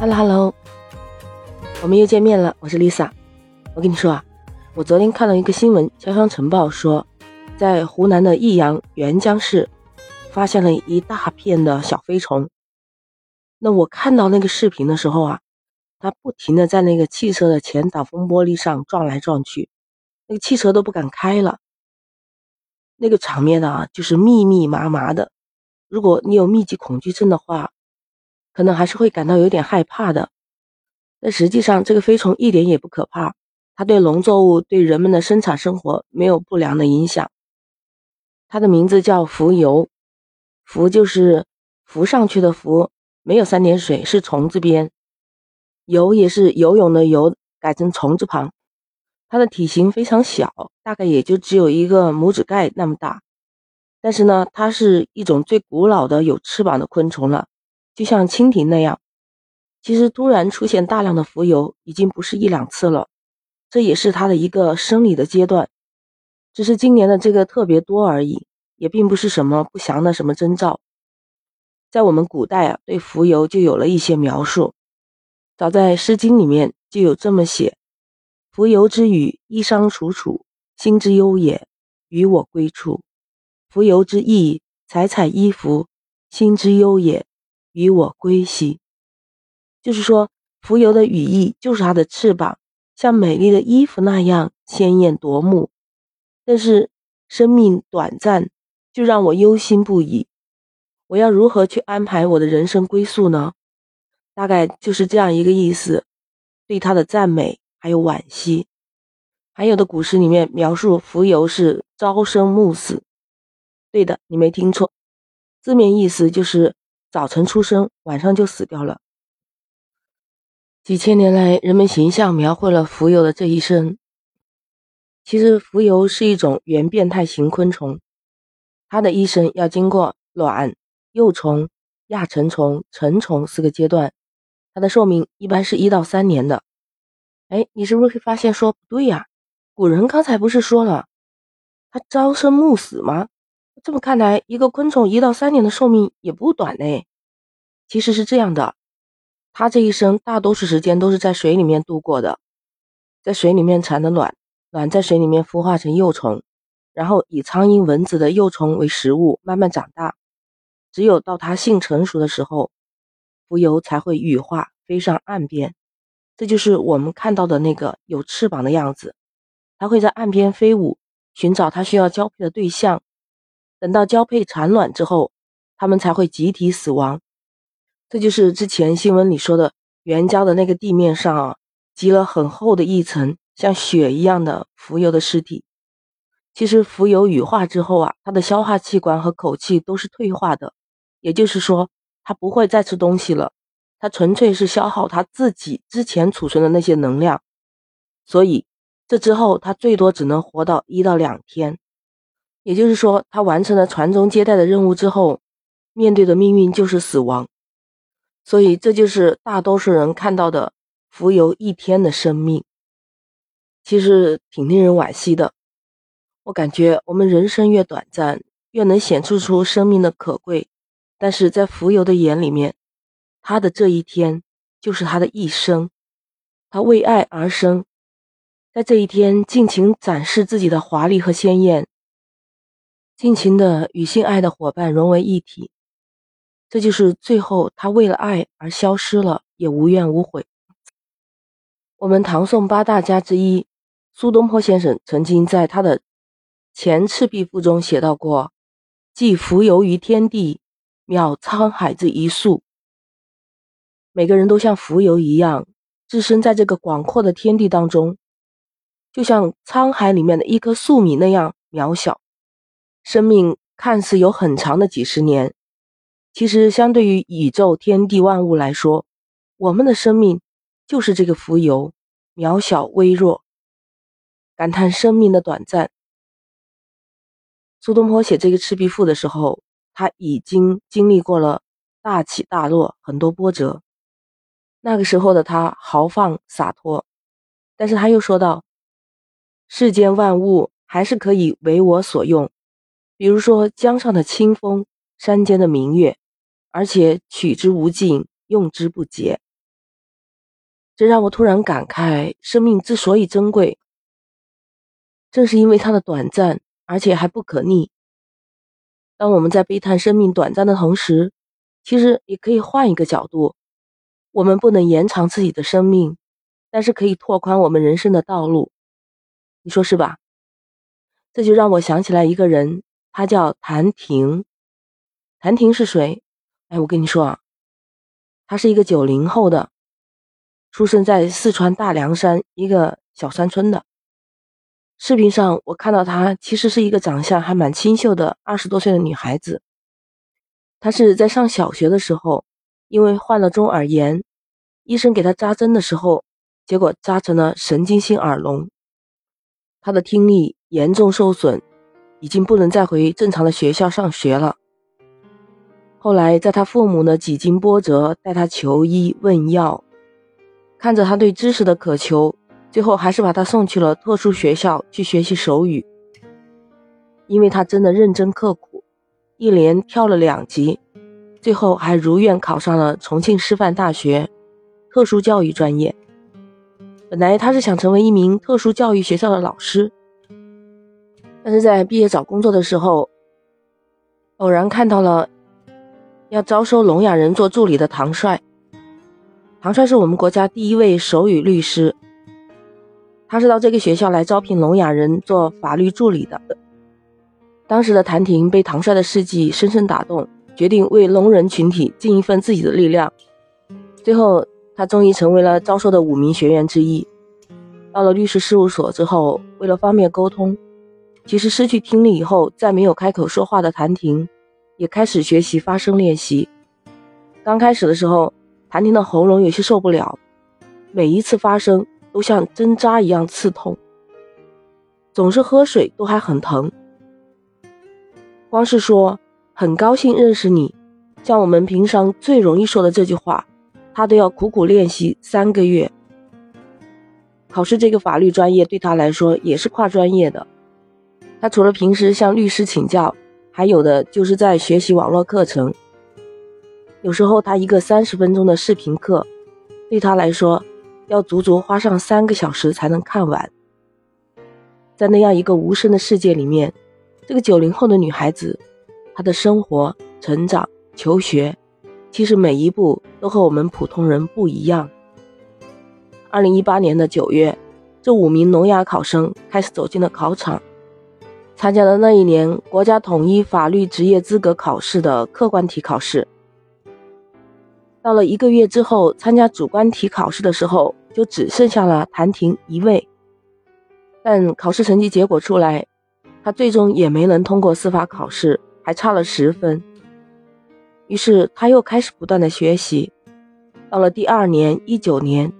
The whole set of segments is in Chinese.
Hello Hello，我们又见面了，我是 Lisa。我跟你说啊，我昨天看了一个新闻，《潇湘晨报》说，在湖南的益阳沅江市发现了一大片的小飞虫。那我看到那个视频的时候啊，它不停的在那个汽车的前挡风玻璃上撞来撞去，那个汽车都不敢开了。那个场面啊，就是密密麻麻的。如果你有密集恐惧症的话，可能还是会感到有点害怕的，但实际上这个飞虫一点也不可怕，它对农作物、对人们的生产生活没有不良的影响。它的名字叫浮游，浮就是浮上去的浮，没有三点水，是虫字边。游也是游泳的游，改成虫字旁。它的体型非常小，大概也就只有一个拇指盖那么大，但是呢，它是一种最古老的有翅膀的昆虫了。就像蜻蜓那样，其实突然出现大量的浮游已经不是一两次了，这也是它的一个生理的阶段，只是今年的这个特别多而已，也并不是什么不祥的什么征兆。在我们古代啊，对浮游就有了一些描述，早在《诗经》里面就有这么写：“浮游之羽，衣裳楚楚，心之忧也，与我归处；浮游之翼，采采衣服，心之忧也。”与我归兮，就是说，蜉蝣的羽翼就是它的翅膀，像美丽的衣服那样鲜艳夺目。但是生命短暂，就让我忧心不已。我要如何去安排我的人生归宿呢？大概就是这样一个意思，对它的赞美还有惋惜。还有的古诗里面描述蜉蝣是朝生暮死，对的，你没听错，字面意思就是。早晨出生，晚上就死掉了。几千年来，人们形象描绘了蜉蝣的这一生。其实，蜉蝣是一种原变态型昆虫，它的一生要经过卵、幼虫、亚成虫、成虫四个阶段，它的寿命一般是一到三年的。哎，你是不是会发现说不对呀？古人刚才不是说了，它朝生暮死吗？这么看来，一个昆虫一到三年的寿命也不短呢。其实是这样的，它这一生大多数时间都是在水里面度过的，在水里面产的卵，卵在水里面孵化成幼虫，然后以苍蝇、蚊子的幼虫为食物，慢慢长大。只有到它性成熟的时候，蜉蝣才会羽化飞上岸边。这就是我们看到的那个有翅膀的样子，它会在岸边飞舞，寻找它需要交配的对象。等到交配产卵之后，它们才会集体死亡。这就是之前新闻里说的，沅江的那个地面上啊，积了很厚的一层像雪一样的浮游的尸体。其实浮游羽化之后啊，它的消化器官和口器都是退化的，也就是说，它不会再吃东西了，它纯粹是消耗它自己之前储存的那些能量。所以这之后，它最多只能活到一到两天。也就是说，他完成了传宗接代的任务之后，面对的命运就是死亡。所以，这就是大多数人看到的浮游一天的生命，其实挺令人惋惜的。我感觉我们人生越短暂，越能显示出生命的可贵。但是在浮游的眼里面，他的这一天就是他的一生，他为爱而生，在这一天尽情展示自己的华丽和鲜艳。尽情的与心爱的伙伴融为一体，这就是最后他为了爱而消失了，也无怨无悔。我们唐宋八大家之一苏东坡先生曾经在他的《前赤壁赋》中写到过：“寄蜉蝣于天地，渺沧海之一粟。”每个人都像蜉蝣一样，置身在这个广阔的天地当中，就像沧海里面的一颗粟米那样渺小。生命看似有很长的几十年，其实相对于宇宙天地万物来说，我们的生命就是这个浮游，渺小微弱。感叹生命的短暂。苏东坡写这个《赤壁赋》的时候，他已经经历过了大起大落，很多波折。那个时候的他豪放洒脱，但是他又说道：“世间万物还是可以为我所用。”比如说江上的清风，山间的明月，而且取之无尽，用之不竭。这让我突然感慨，生命之所以珍贵，正是因为它的短暂，而且还不可逆。当我们在悲叹生命短暂的同时，其实也可以换一个角度：我们不能延长自己的生命，但是可以拓宽我们人生的道路。你说是吧？这就让我想起来一个人，他叫谭婷。谭婷是谁？哎，我跟你说啊，他是一个九零后的。出生在四川大凉山一个小山村的。视频上我看到她，其实是一个长相还蛮清秀的二十多岁的女孩子。她是在上小学的时候，因为患了中耳炎，医生给她扎针的时候，结果扎成了神经性耳聋。她的听力严重受损，已经不能再回正常的学校上学了。后来在他父母呢几经波折，带他求医问药。看着他对知识的渴求，最后还是把他送去了特殊学校去学习手语。因为他真的认真刻苦，一连跳了两级，最后还如愿考上了重庆师范大学特殊教育专业。本来他是想成为一名特殊教育学校的老师，但是在毕业找工作的时候，偶然看到了要招收聋哑人做助理的唐帅。唐帅是我们国家第一位手语律师，他是到这个学校来招聘聋哑人做法律助理的。当时的谭婷被唐帅的事迹深深打动，决定为聋人群体尽一份自己的力量。最后，他终于成为了招收的五名学员之一。到了律师事务所之后，为了方便沟通，其实失去听力以后再没有开口说话的谭婷，也开始学习发声练习。刚开始的时候。谭婷的喉咙有些受不了，每一次发声都像针扎一样刺痛，总是喝水都还很疼。光是说很高兴认识你，像我们平常最容易说的这句话，他都要苦苦练习三个月。考试这个法律专业对他来说也是跨专业的，他除了平时向律师请教，还有的就是在学习网络课程。有时候他一个三十分钟的视频课，对他来说要足足花上三个小时才能看完。在那样一个无声的世界里面，这个九零后的女孩子，她的生活、成长、求学，其实每一步都和我们普通人不一样。二零一八年的九月，这五名聋哑考生开始走进了考场，参加了那一年国家统一法律职业资格考试的客观题考试。到了一个月之后，参加主观题考试的时候，就只剩下了谭婷一位。但考试成绩结果出来，他最终也没能通过司法考试，还差了十分。于是他又开始不断的学习。到了第二年一九年，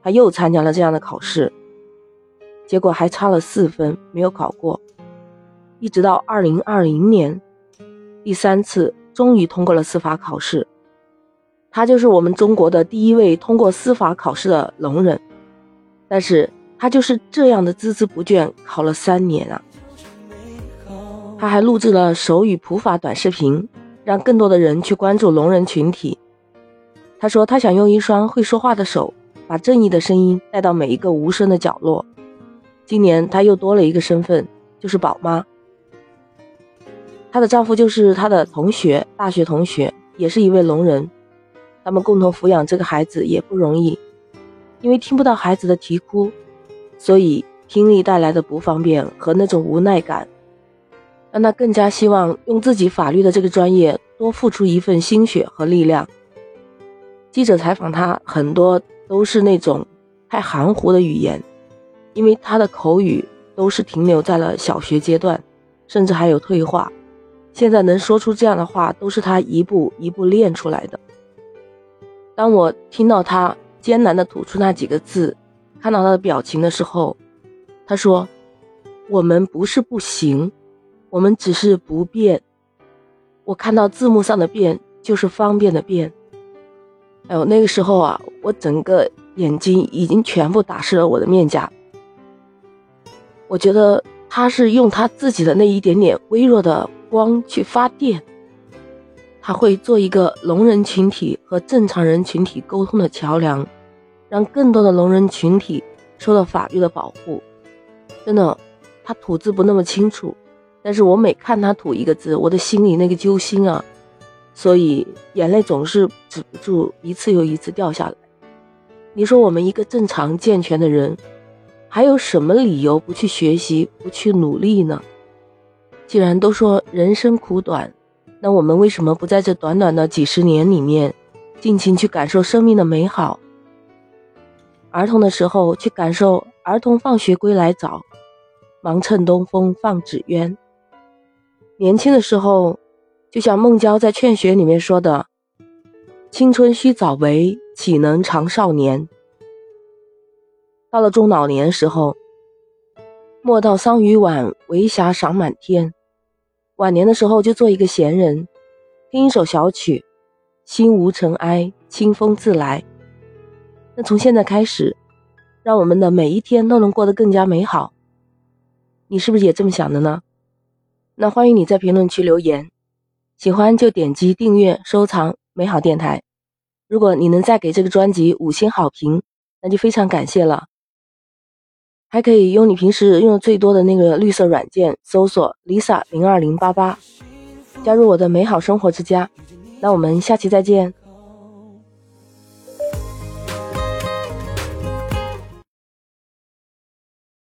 他又参加了这样的考试，结果还差了四分，没有考过。一直到二零二零年，第三次终于通过了司法考试。他就是我们中国的第一位通过司法考试的聋人，但是他就是这样的孜孜不倦，考了三年啊！他还录制了手语普法短视频，让更多的人去关注聋人群体。他说他想用一双会说话的手，把正义的声音带到每一个无声的角落。今年他又多了一个身份，就是宝妈。她的丈夫就是她的同学，大学同学，也是一位聋人。他们共同抚养这个孩子也不容易，因为听不到孩子的啼哭，所以听力带来的不方便和那种无奈感，让他更加希望用自己法律的这个专业多付出一份心血和力量。记者采访他，很多都是那种太含糊的语言，因为他的口语都是停留在了小学阶段，甚至还有退化。现在能说出这样的话，都是他一步一步练出来的。当我听到他艰难地吐出那几个字，看到他的表情的时候，他说：“我们不是不行，我们只是不变。”我看到字幕上的“变”就是方便的“便”。哎呦，那个时候啊，我整个眼睛已经全部打湿了我的面颊。我觉得他是用他自己的那一点点微弱的光去发电。他会做一个聋人群体和正常人群体沟通的桥梁，让更多的聋人群体受到法律的保护。真的，他吐字不那么清楚，但是我每看他吐一个字，我的心里那个揪心啊，所以眼泪总是止不住一次又一次掉下来。你说我们一个正常健全的人，还有什么理由不去学习、不去努力呢？既然都说人生苦短，那我们为什么不在这短短的几十年里面，尽情去感受生命的美好？儿童的时候去感受儿童放学归来早，忙趁东风放纸鸢；年轻的时候，就像孟郊在《劝学》里面说的：“青春须早为。”岂能长少年？到了中老年时候，莫道桑榆晚，为霞赏满天。晚年的时候，就做一个闲人，听一首小曲，心无尘埃，清风自来。那从现在开始，让我们的每一天都能过得更加美好。你是不是也这么想的呢？那欢迎你在评论区留言，喜欢就点击订阅、收藏美好电台。如果你能再给这个专辑五星好评，那就非常感谢了。还可以用你平时用的最多的那个绿色软件搜索 Lisa 零二零八八，加入我的美好生活之家。那我们下期再见。